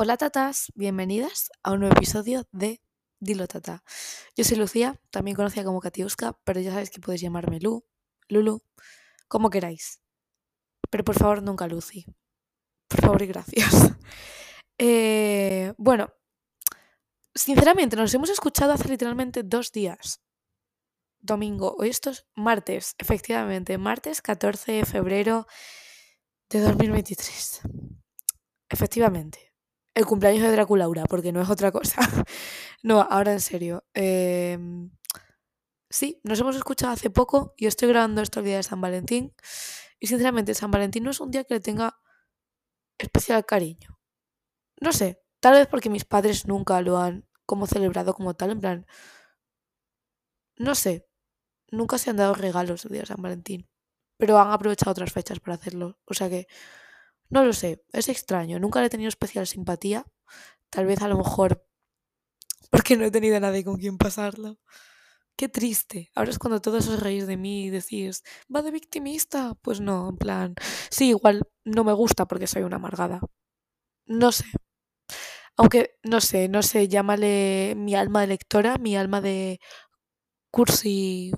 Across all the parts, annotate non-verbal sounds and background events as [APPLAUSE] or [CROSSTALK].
Hola tatas, bienvenidas a un nuevo episodio de Dilo Tata. Yo soy Lucía, también conocida como Katiuska, pero ya sabéis que podéis llamarme Lu, Lulu, como queráis. Pero por favor, nunca Lucy. Por favor y gracias. [LAUGHS] Eh, bueno, sinceramente, nos hemos escuchado hace literalmente dos días. Domingo, hoy esto es martes, efectivamente, martes 14 de febrero de 2023. Efectivamente el cumpleaños de Draculaura, porque no es otra cosa. [LAUGHS] no, ahora en serio. Em, sí, nos hemos escuchado hace poco y estoy grabando esto el día de San Valentín. Y sinceramente, San Valentín no es un día que le tenga especial cariño. No sé, tal vez porque mis padres nunca lo han como celebrado como tal, en plan. No sé, nunca se han dado regalos el día de San Valentín. Pero han aprovechado otras fechas para hacerlo. O sea que no lo sé, es extraño. Nunca le he tenido especial simpatía. Tal vez a lo mejor porque no he tenido a nadie con quien pasarlo. Qué triste. Ahora es cuando todos os reís de mí y decís, va de victimista. Pues no, en plan, sí, igual no me gusta porque soy una amargada. No sé. Aunque, no sé, no sé, llámale mi alma de lectora, mi alma de cursi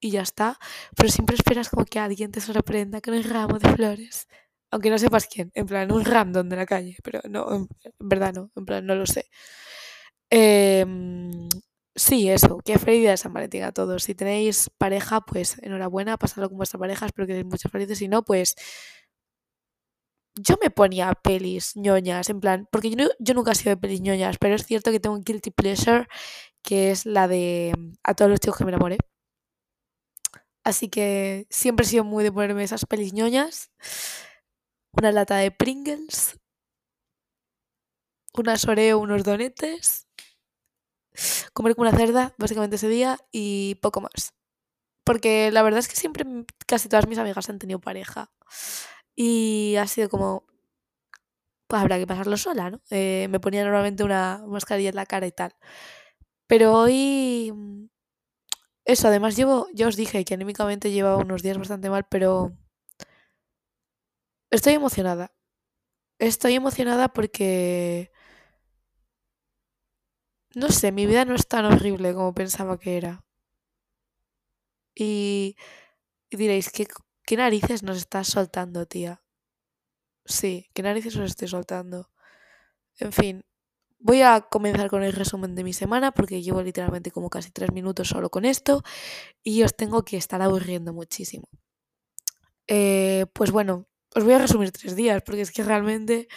y ya está. Pero siempre esperas como que alguien te sorprenda con el ramo de flores aunque no sepas quién, en plan, un random de la calle, pero no, en, verdad no, en plan, no lo sé. Em, sí, eso, que feliz de San Valentín a todos. Si tenéis pareja, pues enhorabuena, pasadlo con vuestra pareja, espero que tenéis muchas felices. Si no, pues yo me ponía pelis ñoñas, en plan, porque yo, yo nunca he sido de pelis ñoñas, pero es cierto que tengo un guilty pleasure, que es la de A todos los chicos que me enamoré. Así que siempre he sido muy de ponerme esas pelis ñoñas una lata de Pringles, unas Oreo, unos donetes, comer como una cerda, básicamente ese día, y poco más. Porque la verdad es que siempre casi todas mis amigas han tenido pareja. Y ha sido como, pues habrá que pasarlo sola, ¿no? Eh, me ponía normalmente una mascarilla en la cara y tal. Pero hoy, eso, además llevo, ya os dije que anímicamente llevaba unos días bastante mal, pero Estoy emocionada. Estoy emocionada porque... No sé, mi vida no es tan horrible como pensaba que era. Y, diréis, ¿qué, ¿qué narices nos estás soltando, tía? Sí, ¿qué narices os estoy soltando? En fin, voy a comenzar con el resumen de mi semana porque llevo literalmente como casi tres minutos solo con esto y os tengo que estar aburriendo muchísimo. Eh, pues bueno, os voy a resumir tres días, porque es que realmente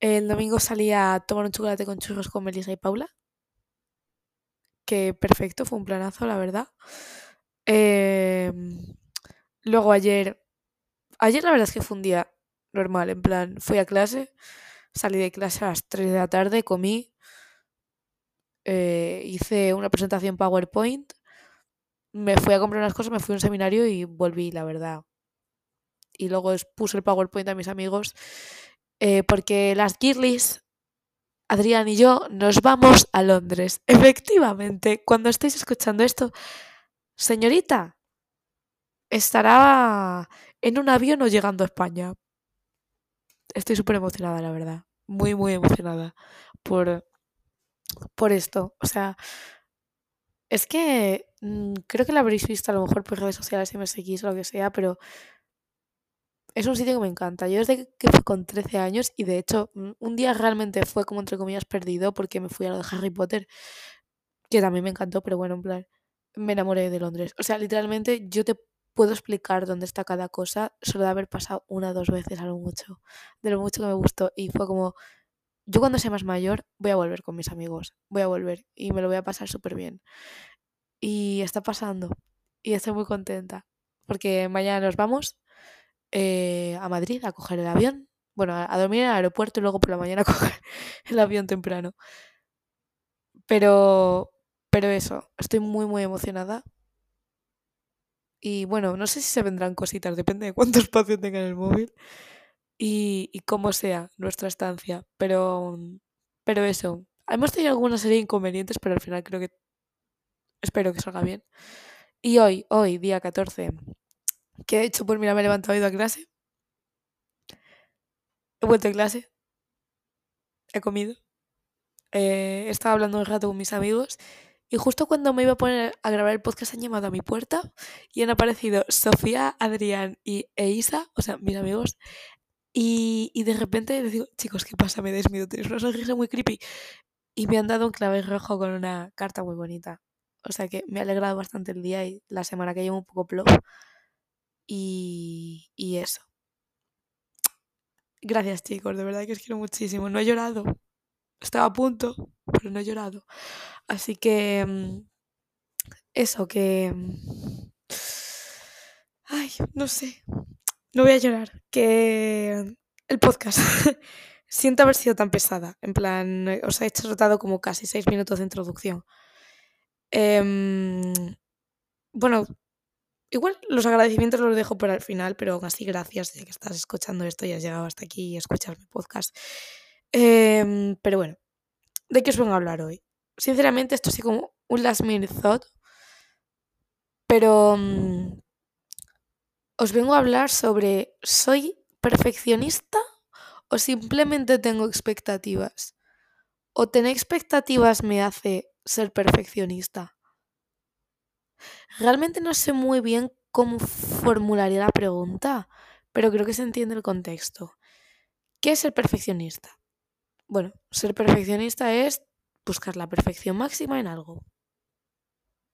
el domingo salí a tomar un chocolate con churros con Melissa y Paula. Que perfecto, fue un planazo, la verdad. Em, luego ayer. Ayer la verdad es que fue un día normal, en plan, fui a clase, salí de clase a las 3 de la tarde, comí, eh, hice una presentación PowerPoint, me fui a comprar unas cosas, me fui a un seminario y volví, la verdad y luego puse el PowerPoint a mis amigos, eh, porque las Girlies, Adrián y yo, nos vamos a Londres. [LAUGHS] Efectivamente, cuando estéis escuchando esto, señorita, estará en un avión o llegando a España. Estoy súper emocionada, la verdad. Muy, muy emocionada por, por esto. O sea, es que mm, creo que la habréis visto a lo mejor por redes sociales si me seguís o lo que sea, pero es un sitio que me encanta. Yo desde que fui con 13 años y de hecho mm, un día realmente fue como entre comillas perdido porque me fui a lo de Harry Potter, que también me encantó, pero bueno, en plan, me enamoré de Londres. O sea, literalmente yo te puedo explicar dónde está cada cosa solo de haber pasado una o dos veces a lo mucho, de lo mucho que me gustó y fue como, yo cuando sea más mayor voy a volver con mis amigos, voy a volver y me lo voy a pasar súper bien. Y está pasando y estoy muy contenta porque mañana nos vamos eh, a Madrid a coger el avión. Bueno, a, dormir en el aeropuerto y luego por la mañana a [LAUGHS] coger el avión temprano. Pero, pero eso, estoy muy, muy emocionada. Y bueno, no sé si se vendrán cositas, depende de cuánto [LAUGHS] espacio tenga en el móvil y, y cómo sea nuestra estancia. Pero, pero eso, hemos tenido alguna serie de inconvenientes, pero al final creo que espero que salga bien. Y hoy, hoy, día 14, ¿Qué he hecho? Pues mira, me he levantado he ido a clase. He vuelto a clase. he comido. Eh, estaba hablando un rato con mis amigos y justo cuando me iba a poner a grabar el podcast han llamado a mi puerta y han aparecido Sofía, Adrián y Isa, o sea, mis amigos. Y, y de repente les digo, chicos, ¿qué pasa? Me desmido, tenéis una sonrisa muy creepy. Y me han dado un clave rojo con una carta muy bonita. O sea que me ha alegrado bastante el día y la semana que llevo un poco plop. Y, y eso. Gracias chicos, de verdad que os quiero muchísimo. No he llorado. Estaba a punto, pero no he llorado. Así que... mm, Eso, que... mm, Ay, no sé. No voy a llorar. Que el podcast. [LAUGHS] Siento haber sido tan pesada. En plan, eh, os he rotado como casi seis minutos de introducción. Em, bueno, igual los agradecimientos los dejo para el final, pero aún así gracias ya que estás escuchando esto y has llegado hasta aquí y escuchas mi podcast. Em, pero bueno, ¿de qué os vengo a hablar hoy? Sinceramente, esto sí como un last minute thought, pero mm, os vengo a hablar sobre ¿soy perfeccionista o simplemente tengo expectativas? ¿O tener expectativas me hace ser perfeccionista? Realmente no sé muy bien cómo formularía la pregunta, pero creo que se entiende el contexto. ¿Qué es ser perfeccionista? Bueno, ser perfeccionista es buscar la perfección máxima en algo.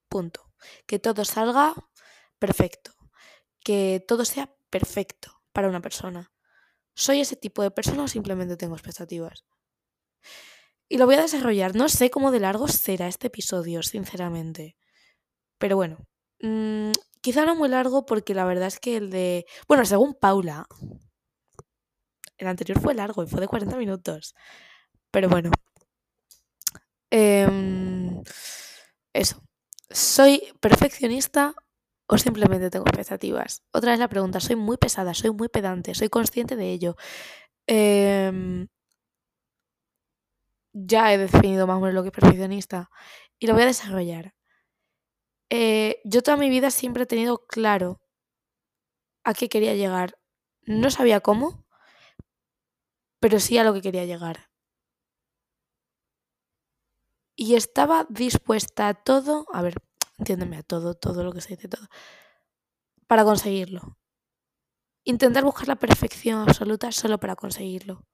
Punto. Que todo salga perfecto. Que todo sea perfecto para una persona. ¿Soy ese tipo de persona o simplemente tengo expectativas? Y lo voy a desarrollar. No sé cómo de largo será este episodio, sinceramente. Pero bueno, mm, quizá no muy largo porque la verdad es que el de... Bueno, según Paula, el anterior fue largo y fue de 40 minutos. Pero bueno. Em, eso. ¿Soy perfeccionista o simplemente tengo expectativas? Otra vez la pregunta. Soy muy pesada, soy muy pedante, soy consciente de ello. Em, ya he definido más o menos lo que es perfeccionista y lo voy a desarrollar. Eh, yo toda mi vida siempre he tenido claro a qué quería llegar. No sabía cómo, pero sí a lo que quería llegar. Y estaba dispuesta a todo, a ver, entiéndeme, a todo, todo lo que se dice, todo, para conseguirlo. Intentar buscar la perfección absoluta solo para conseguirlo.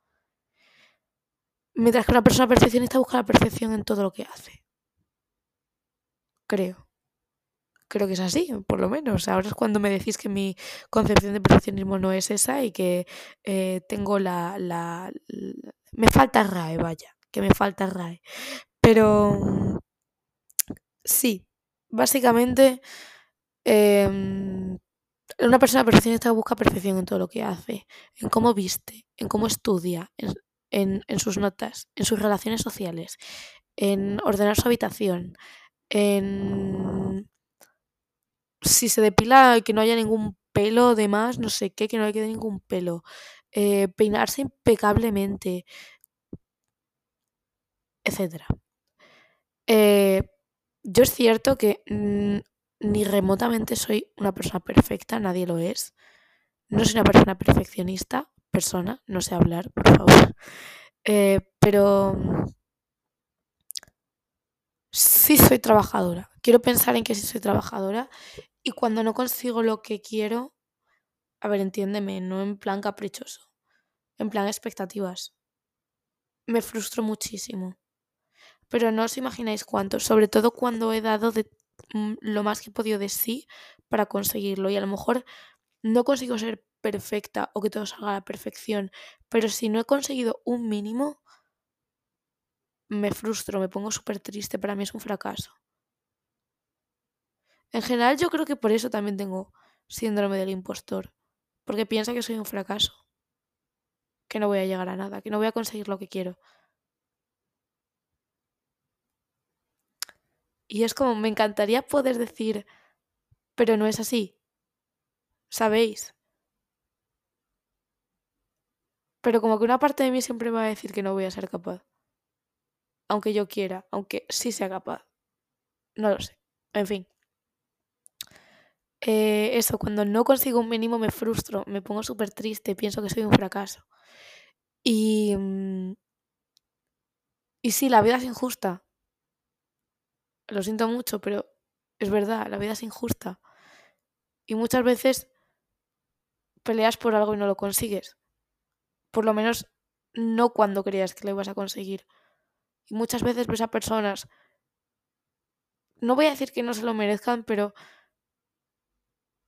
Mientras que una persona perfeccionista busca la perfección en todo lo que hace. Creo. Creo que es así, por lo menos. Ahora es cuando me decís que mi concepción de perfeccionismo no es esa y que eh, tengo la, la, Me falta RAE, vaya, que me falta RAE. Pero mm, sí, básicamente em, una persona perfeccionista busca perfección en todo lo que hace, en cómo viste, en cómo estudia, en- en sus notas, en sus relaciones sociales, en ordenar su habitación, en si se depila que no haya ningún pelo de más, no sé qué, que no le quede ningún pelo, eh, peinarse impecablemente, etcétera. Eh, yo es cierto que ni remotamente soy una persona perfecta, nadie lo es. No soy una persona perfeccionista, persona, no sé hablar, por favor. [LAUGHS] Eh, pero sí soy trabajadora. Quiero pensar en que sí soy trabajadora y cuando no consigo lo que quiero, a ver, entiéndeme, no en plan caprichoso, en plan expectativas. Me frustro muchísimo. Pero no os imagináis cuánto, sobre todo cuando he dado mm, lo más que he podido de sí para conseguirlo. Y a lo mejor no consigo ser perfecta o que todo salga a la perfección, pero si no he conseguido un mínimo, me frustro, me pongo súper triste, para mí es un fracaso. En general yo creo que por eso también tengo síndrome del impostor, porque piensa que soy un fracaso, que no voy a llegar a nada, que no voy a conseguir lo que quiero. Y es como, me encantaría poder decir, pero no es así, ¿sabéis? Pero como que una parte de mí siempre me va a decir que no voy a ser capaz. Aunque yo quiera, aunque sí sea capaz. No lo sé. En fin. Eh, eso, cuando no consigo un mínimo me frustro, me pongo súper triste, pienso que soy un fracaso. Y, Y sí, la vida es injusta. Lo siento mucho, pero es verdad, la vida es injusta. Y muchas veces peleas por algo y no lo consigues. Por lo menos no cuando creías que lo ibas a conseguir. Y muchas veces ves a personas, no voy a decir que no se lo merezcan, pero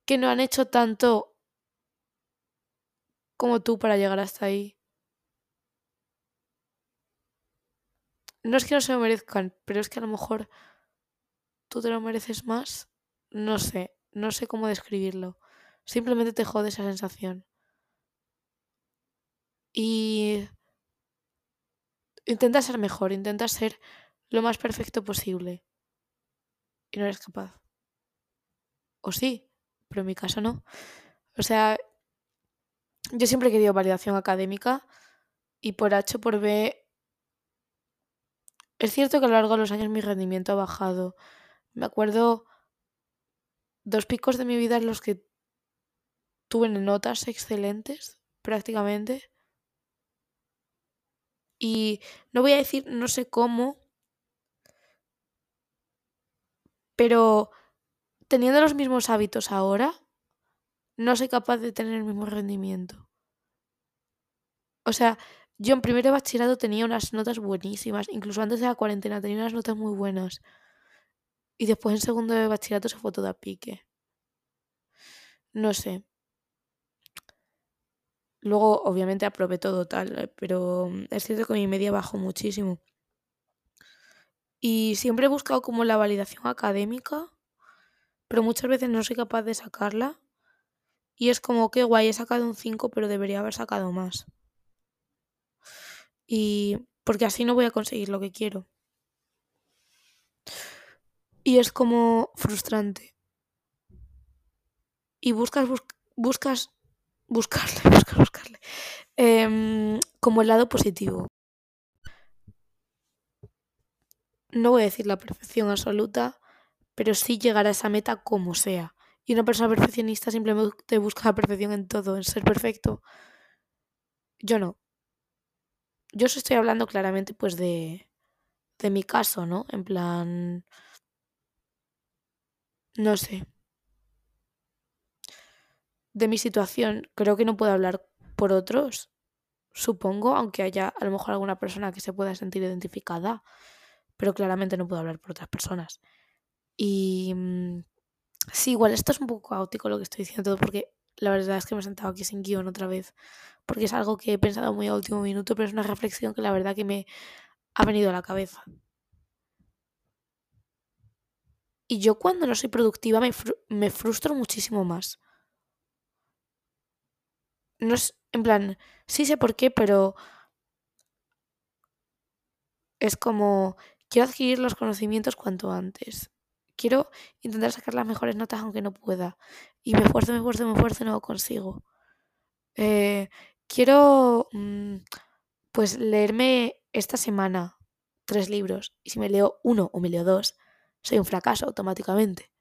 que no han hecho tanto como tú para llegar hasta ahí. No es que no se lo merezcan, pero es que a lo mejor tú te lo mereces más. No sé, no sé cómo describirlo. Simplemente te jode esa sensación. Y intenta ser mejor, intenta ser lo más perfecto posible. Y no eres capaz. O sí, pero en mi caso no. O sea, yo siempre he querido validación académica y por H por B es cierto que a lo largo de los años mi rendimiento ha bajado. Me acuerdo dos picos de mi vida en los que tuve notas excelentes, prácticamente. Y no voy a decir no sé cómo, pero teniendo los mismos hábitos ahora, no soy capaz de tener el mismo rendimiento. O sea, yo en primero de bachillerato tenía unas notas buenísimas, incluso antes de la cuarentena tenía unas notas muy buenas. Y después en segundo de bachillerato se fue todo a pique. No sé. Luego, obviamente, aprobé todo tal, eh, pero mm, es cierto que mi media bajó muchísimo. Y siempre he buscado como la validación académica, pero muchas veces no soy capaz de sacarla. Y es como que guay, he sacado un 5, pero debería haber sacado más y porque así no voy a conseguir lo que quiero. Y es como frustrante. Y buscas, buscas, buscarle, [LAUGHS] buscas, buscarle. Em, como el lado positivo. No voy a decir la perfección absoluta, pero sí llegar a esa meta como sea. Y una persona perfeccionista simplemente busca la perfección en todo, en ser perfecto. Yo no yo os estoy hablando claramente pues de, de mi caso, ¿no? En plan, no sé. De mi situación, creo que no puedo hablar por otros, supongo, aunque haya a lo mejor alguna persona que se pueda sentir identificada, pero claramente no puedo hablar por otras personas. Y mm, sí, igual esto es un poco caótico lo que estoy diciendo todo, porque la verdad es que me he sentado aquí sin guion otra vez, porque es algo que he pensado muy a último minuto, pero es una reflexión que la verdad que me ha venido a la cabeza. Y yo cuando no soy productiva me, frustro muchísimo más. No es, en plan, sí sé por qué, pero es como, quiero adquirir los conocimientos cuanto antes quiero intentar sacar las mejores notas aunque no pueda. Y me esfuerzo, me esfuerzo, me esfuerzo y no lo consigo. Eh, quiero, mm, pues, leerme esta semana tres libros. Y si me leo uno o me leo dos, soy un fracaso automáticamente.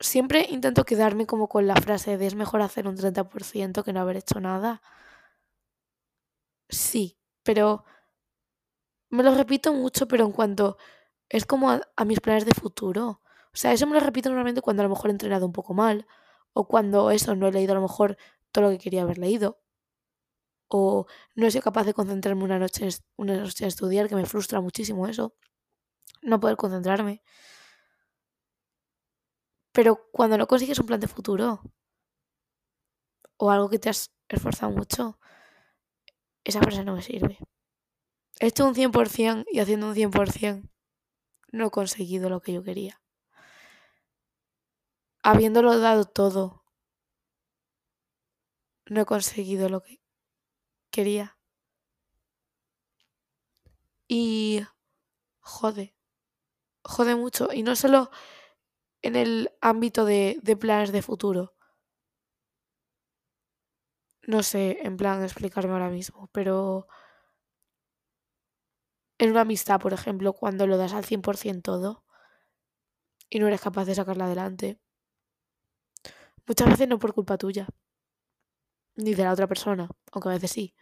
Siempre intento quedarme como con la frase de es mejor hacer un 30% que no haber hecho nada. Sí, pero me lo repito mucho, pero en cuanto es como a, mis planes de futuro. O sea, eso me lo repito normalmente cuando a lo mejor he entrenado un poco mal o cuando eso no he leído a lo mejor todo lo que quería haber leído o no he sido capaz de concentrarme una noche, una noche a estudiar, que me frustra muchísimo eso, no poder concentrarme. Pero cuando no consigues un plan de futuro o algo que te has esforzado mucho, esa frase no me sirve. He hecho un 100% y haciendo un 100% no he conseguido lo que yo quería. Habiéndolo dado todo, no he conseguido lo que quería. Y jode, jode mucho. Y no solo en el ámbito de, de planes de futuro. No sé, en plan, explicarme ahora mismo, pero en una amistad, por ejemplo, cuando lo das al 100% todo y no eres capaz de sacarla adelante. Muchas veces no por culpa tuya, ni de la otra persona, aunque a veces sí.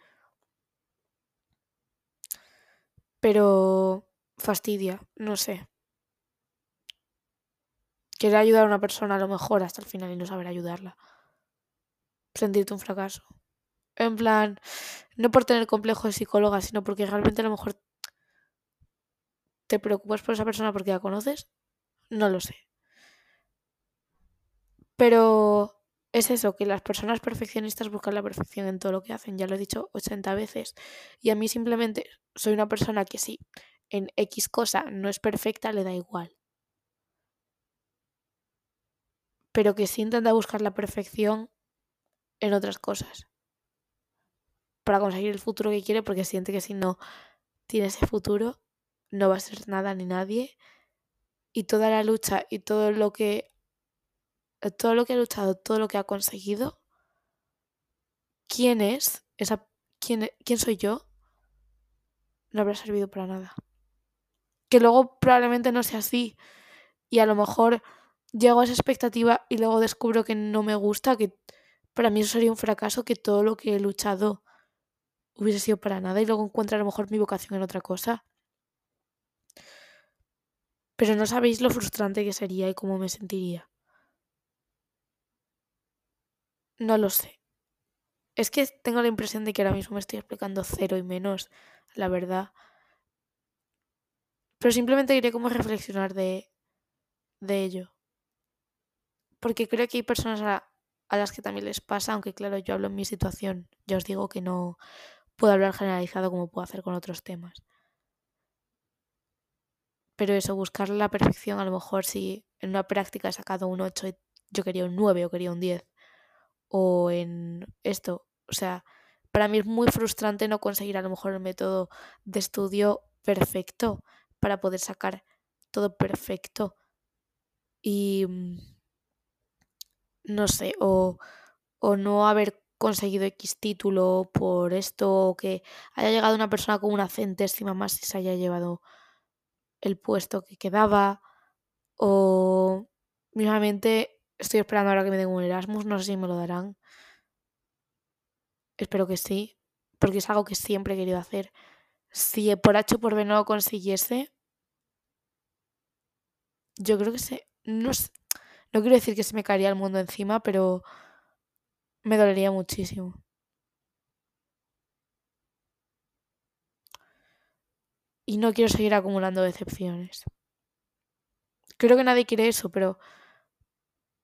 Pero fastidia, no sé. Querer ayudar a una persona a lo mejor hasta el final y no saber ayudarla. Sentirte un fracaso. En plan, no por tener complejo de psicóloga, sino porque realmente a lo mejor te preocupas por esa persona porque la conoces. No lo sé. Pero es eso, que las personas perfeccionistas buscan la perfección en todo lo que hacen, ya lo he dicho 80 veces. Y a mí simplemente soy una persona que sí, en X cosa no es perfecta, le da igual. Pero que sí intenta buscar la perfección en otras cosas. Para conseguir el futuro que quiere, porque siente que si no tiene ese futuro, no va a ser nada ni nadie. Y toda la lucha y todo lo que todo lo que ha luchado, todo lo que ha conseguido, quién es, esa, quién, quién soy yo, no habrá servido para nada. Que luego probablemente no sea así y a lo mejor llego a esa expectativa y luego descubro que no me gusta, que para mí eso sería un fracaso, que todo lo que he luchado hubiese sido para nada y luego encuentro a lo mejor mi vocación en otra cosa. Pero no sabéis lo frustrante que sería y cómo me sentiría. No lo sé. Es que tengo la impresión de que ahora mismo me estoy explicando cero y menos, la verdad. Pero simplemente quería como reflexionar de, de ello. Porque creo que hay personas a, a las que también les pasa, aunque claro, yo hablo en mi situación. Ya os digo que no puedo hablar generalizado como puedo hacer con otros temas. Pero eso, buscar la perfección, a lo mejor si en una práctica he sacado un 8 y yo quería un 9 o quería un 10, o en esto. O sea, para mí es muy frustrante no conseguir a lo mejor el método de estudio perfecto para poder sacar todo perfecto. Y mm, no sé, o, o no haber conseguido X título por esto, o que haya llegado una persona con una centésima más y se haya llevado el puesto que quedaba, o mismamente Estoy esperando ahora que me den un Erasmus, no sé si me lo darán. Espero que sí, porque es algo que siempre he querido hacer. Si por H o por B no lo consiguiese, yo creo que se... No, no quiero decir que se me caería el mundo encima, pero me dolería muchísimo. Y no quiero seguir acumulando decepciones. Creo que nadie quiere eso, pero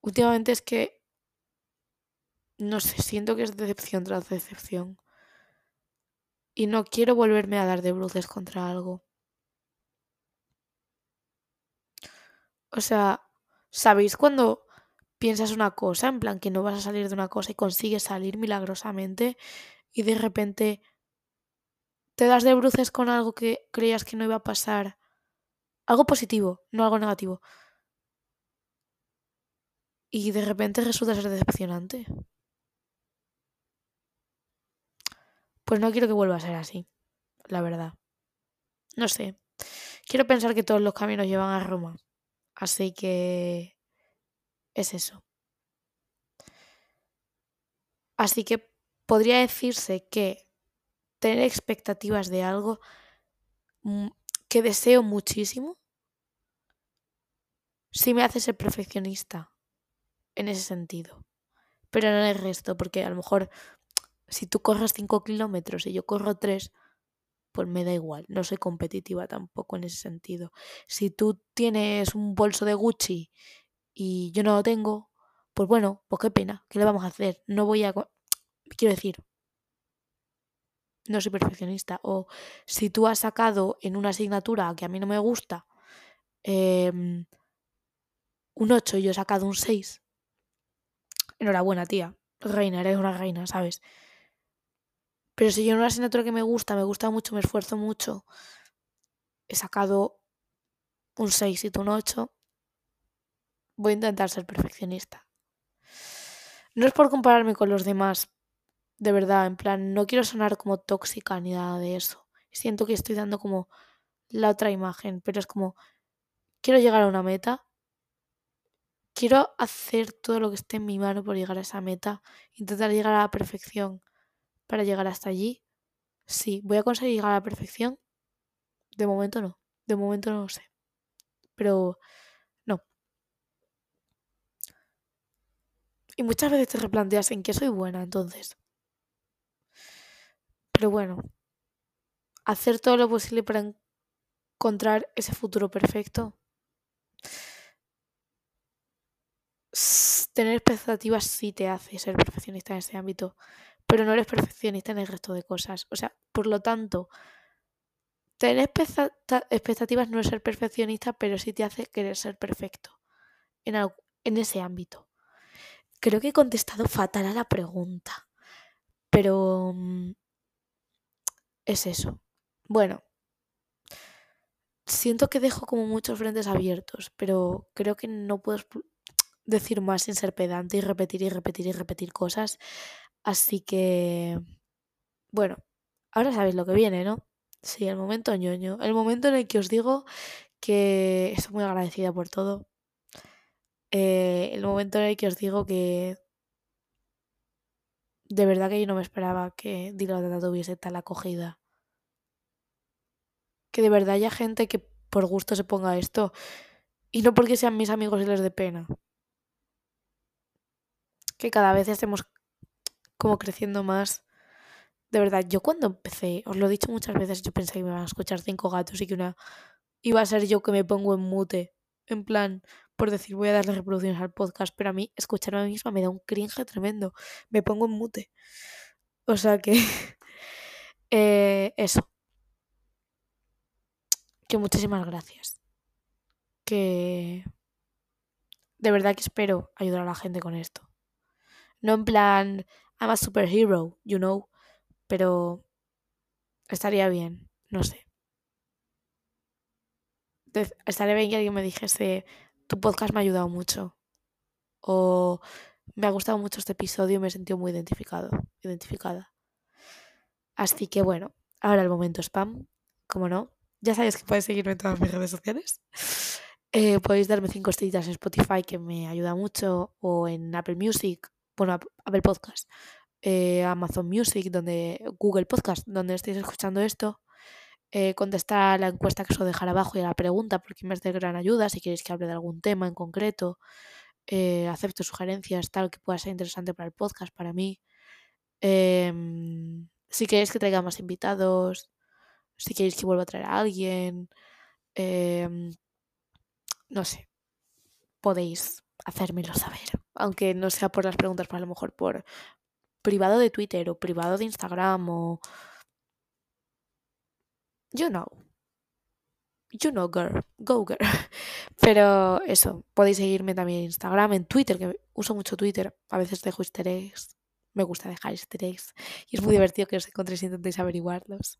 últimamente es que, no sé, siento que es decepción tras decepción. Y no quiero volverme a dar de bruces contra algo. O sea, ¿sabéis cuando piensas una cosa, en plan que no vas a salir de una cosa y consigues salir milagrosamente y de repente te das de bruces con algo que creías que no iba a pasar? Algo positivo, no algo negativo y de repente resulta ser decepcionante. Pues no quiero que vuelva a ser así, la verdad. No sé. Quiero pensar que todos los caminos llevan a Roma. Así que es eso. Así que podría decirse que tener expectativas de algo mm, que deseo muchísimo, si me hace ser perfeccionista en ese sentido. Pero no en el resto, porque a lo mejor si tú corres 5 kilómetros y yo corro 3, pues me da igual, no soy competitiva tampoco en ese sentido. Si tú tienes un bolso de Gucci y yo no lo tengo, pues bueno, pues qué pena, ¿qué le vamos a hacer? No voy a... Quiero decir, no soy perfeccionista. O si tú has sacado en una asignatura que a mí no me gusta em, un 8 y yo he sacado un 6, enhorabuena, tía. Reina, eres una reina, ¿sabes? Pero si yo en una asignatura que me gusta, me gusta mucho, me esfuerzo mucho, he sacado un 6 y tú un 8, voy a intentar ser perfeccionista. No es por compararme con los demás, de verdad, en plan, no quiero sonar como tóxica ni nada de eso. Siento que estoy dando como la otra imagen, pero es como, quiero llegar a una meta quiero hacer todo lo que esté en mi mano por llegar a esa meta, intentar llegar a la perfección para llegar hasta allí. Sí, voy a conseguir llegar a la perfección. De momento no. De momento no lo sé. Pero no. Y muchas veces te replanteas en qué soy buena entonces. Pero bueno, hacer todo lo posible para encontrar ese futuro perfecto. Tener expectativas sí te hace ser perfeccionista en ese ámbito, pero no eres perfeccionista en el resto de cosas. O sea, por lo tanto, tener expectativas no es ser perfeccionista, pero sí te hace querer ser perfecto en, en ese ámbito. Creo que he contestado fatal a la pregunta, pero mm, es eso. Bueno, siento que dejo como muchos frentes abiertos, pero creo que no puedo decir más sin ser pedante y repetir y repetir y repetir cosas. Así que, bueno, ahora sabéis lo que viene, ¿no? Sí, el momento ñoño. El momento en el que os digo que estoy muy agradecida por todo. Eh, el momento en el que os digo que de verdad que yo no me esperaba que Dilo tuviese tal acogida que de verdad haya gente que por gusto se ponga esto. Y no porque sean mis amigos y les dé pena. Que cada vez estemos como creciendo más. De verdad, yo cuando empecé, os lo he dicho muchas veces, yo pensé que me iban a escuchar cinco gatos y que una iba a ser yo que me pongo en mute. En plan, por decir, voy a darle reproducciones al podcast, pero a mí escucharme a mí misma me da un cringe tremendo. Me pongo en mute. O sea que. [LAUGHS] eh, eso que muchísimas gracias. Que de verdad que espero ayudar a la gente con esto. No en plan, I'm a superhero, you know, pero estaría bien, no sé. Estaría bien que alguien me dijese, tu podcast me ha ayudado mucho. O me ha gustado mucho este episodio y me he sentido muy identificado, identificada. Así que bueno, ahora el momento spam, como no. Ya sabéis que podéis seguirme en todas mis redes sociales. Eh, podéis darme cinco estrellitas en Spotify, que me ayuda mucho, o en Apple Music, bueno, Apple Podcast, eh, Amazon Music, donde Google Podcast, donde estéis escuchando esto. Eh, contestar a la encuesta que os dejar abajo y a la pregunta, porque me es de gran ayuda. Si queréis que hable de algún tema en concreto, acepto sugerencias, tal que pueda ser interesante para el podcast, para mí. Em, si queréis que traiga más invitados, si queréis que vuelva a traer a alguien, em, no sé, podéis hacérmelo saber. Aunque no sea por las preguntas, pero a lo mejor por privado de Twitter o privado de Instagram o... You know. You know, girl. Go, girl. [LAUGHS] Pero eso, podéis seguirme también en Instagram, en Twitter, que uso mucho Twitter. A veces dejo easter eggs. Me gusta dejar easter eggs. Y es muy divertido que os encontréis y intentéis averiguarlos.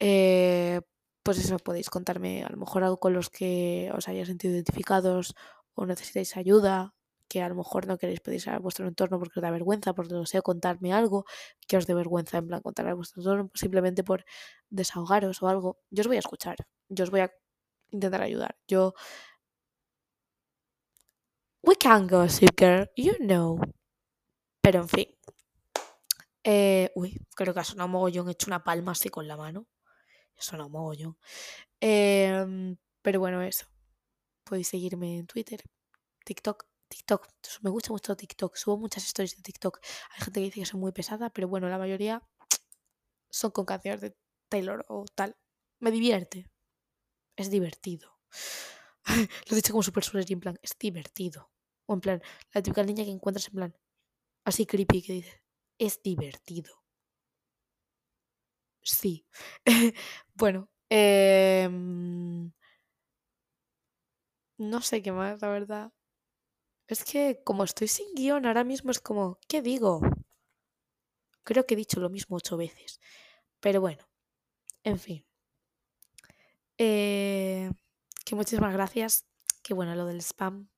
Eh, pues eso, podéis contarme a lo mejor algo con los que os hayáis sentido identificados o necesitáis ayuda, que a lo mejor no queréis pedir a vuestro entorno porque os da vergüenza, porque no sé, contarme algo que os dé vergüenza, en plan contar a vuestro entorno simplemente por desahogaros o algo. Yo os voy a escuchar, yo os voy a intentar ayudar. Yo... We can go, girl, you know. Pero en fin. Eh, uy, creo que ha sonado mogollón, he hecho una palma así con la mano. Suena un mogollón. Em, pero bueno, eso. Podéis seguirme en Twitter, TikTok. TikTok, me gusta mucho TikTok, subo muchas stories de TikTok. Hay gente que dice que soy muy pesada, pero bueno, la mayoría son con canciones de Taylor o tal. Me divierte. Es divertido. [LAUGHS] Lo he dicho como super super en plan, es divertido. O en plan, la típica niña que encuentras en plan, así creepy que dice, es divertido sí. [LAUGHS] bueno, em, no sé qué más, la verdad. Es que como estoy sin guion ahora mismo es como, ¿qué digo? Creo que he dicho lo mismo ocho veces. Pero bueno, en fin. Eh, que muchísimas gracias. Que bueno, lo del spam,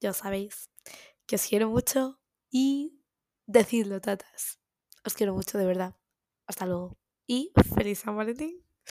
ya sabéis. Que os quiero mucho y decidlo, tatas. Os quiero mucho, de verdad. Hasta luego y feliz San Valentín.